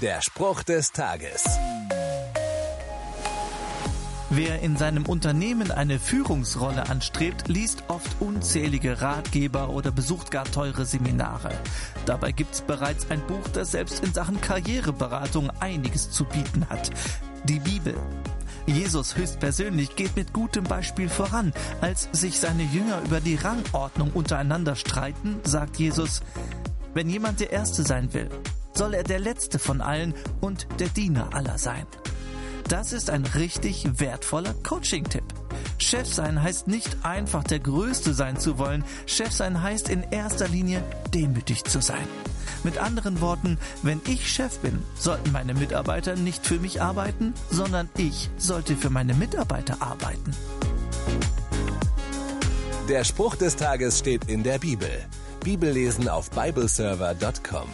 Der Spruch des Tages. Wer in seinem Unternehmen eine Führungsrolle anstrebt, liest oft unzählige Ratgeber oder besucht gar teure Seminare. Dabei gibt's bereits ein Buch, das selbst in Sachen Karriereberatung einiges zu bieten hat. Die Bibel. Jesus höchstpersönlich geht mit gutem Beispiel voran. Als sich seine Jünger über die Rangordnung untereinander streiten, sagt Jesus, wenn jemand der Erste sein will, soll er der Letzte von allen und der Diener aller sein. Das ist ein richtig wertvoller Coaching-Tipp. Chef sein heißt nicht einfach der Größte sein zu wollen. Chef sein heißt in erster Linie demütig zu sein. Mit anderen Worten, wenn ich Chef bin, sollten meine Mitarbeiter nicht für mich arbeiten, sondern ich sollte für meine Mitarbeiter arbeiten. Der Spruch des Tages steht in der Bibel. Bibellesen auf bibleserver.com.